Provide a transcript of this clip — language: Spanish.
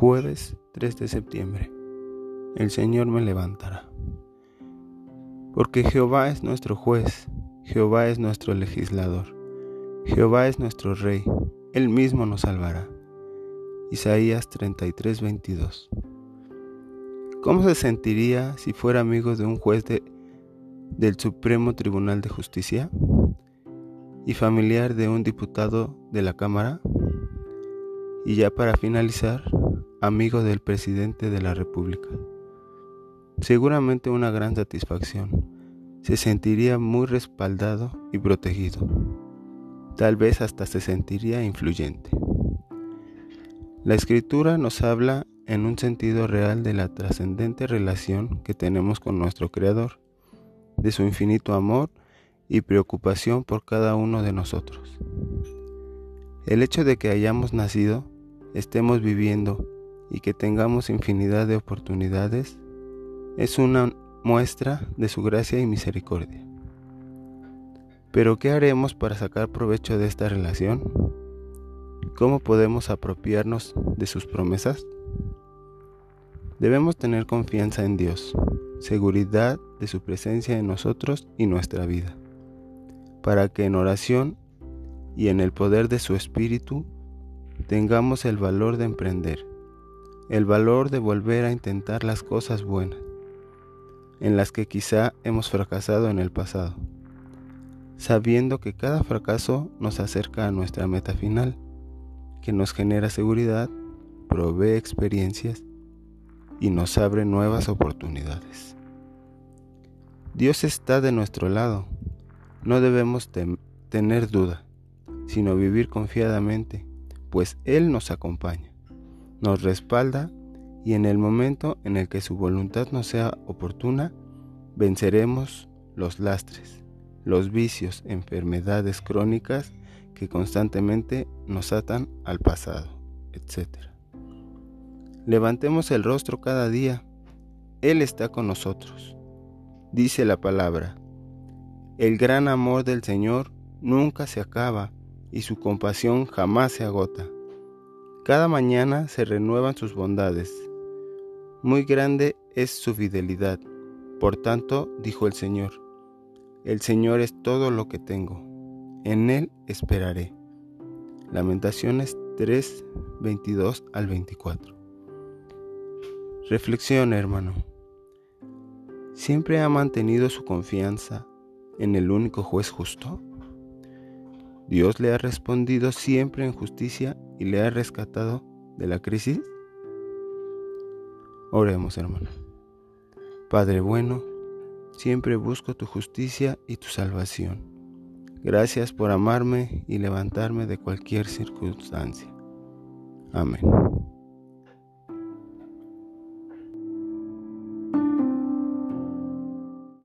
Jueves 3 de septiembre. El Señor me levantará. Porque Jehová es nuestro juez, Jehová es nuestro legislador, Jehová es nuestro rey, Él mismo nos salvará. Isaías 33, 22. ¿Cómo se sentiría si fuera amigo de un juez del Supremo Tribunal de Justicia y familiar de un diputado de la Cámara? Y ya para finalizar, amigo del presidente de la República. Seguramente una gran satisfacción. Se sentiría muy respaldado y protegido. Tal vez hasta se sentiría influyente. La escritura nos habla en un sentido real de la trascendente relación que tenemos con nuestro Creador, de su infinito amor y preocupación por cada uno de nosotros. El hecho de que hayamos nacido, estemos viviendo y que tengamos infinidad de oportunidades es una muestra de su gracia y misericordia. Pero ¿qué haremos para sacar provecho de esta relación? ¿Cómo podemos apropiarnos de sus promesas? Debemos tener confianza en Dios, seguridad de su presencia en nosotros y nuestra vida, para que en oración y en el poder de su Espíritu tengamos el valor de emprender el valor de volver a intentar las cosas buenas, en las que quizá hemos fracasado en el pasado, sabiendo que cada fracaso nos acerca a nuestra meta final, que nos genera seguridad, provee experiencias y nos abre nuevas oportunidades. Dios está de nuestro lado, no debemos tener duda, sino vivir confiadamente, pues Él nos acompaña nos respalda y en el momento en el que su voluntad nos sea oportuna, venceremos los lastres, los vicios, enfermedades crónicas que constantemente nos atan al pasado, etc. Levantemos el rostro cada día, Él está con nosotros. Dice la palabra, el gran amor del Señor nunca se acaba y su compasión jamás se agota. Cada mañana se renuevan sus bondades. Muy grande es su fidelidad. Por tanto, dijo el Señor, el Señor es todo lo que tengo. En Él esperaré. Lamentaciones 3, 22 al 24. Reflexión, hermano. ¿Siempre ha mantenido su confianza en el único juez justo? Dios le ha respondido siempre en justicia y le ha rescatado de la crisis? Oremos, hermano. Padre bueno, siempre busco tu justicia y tu salvación. Gracias por amarme y levantarme de cualquier circunstancia. Amén.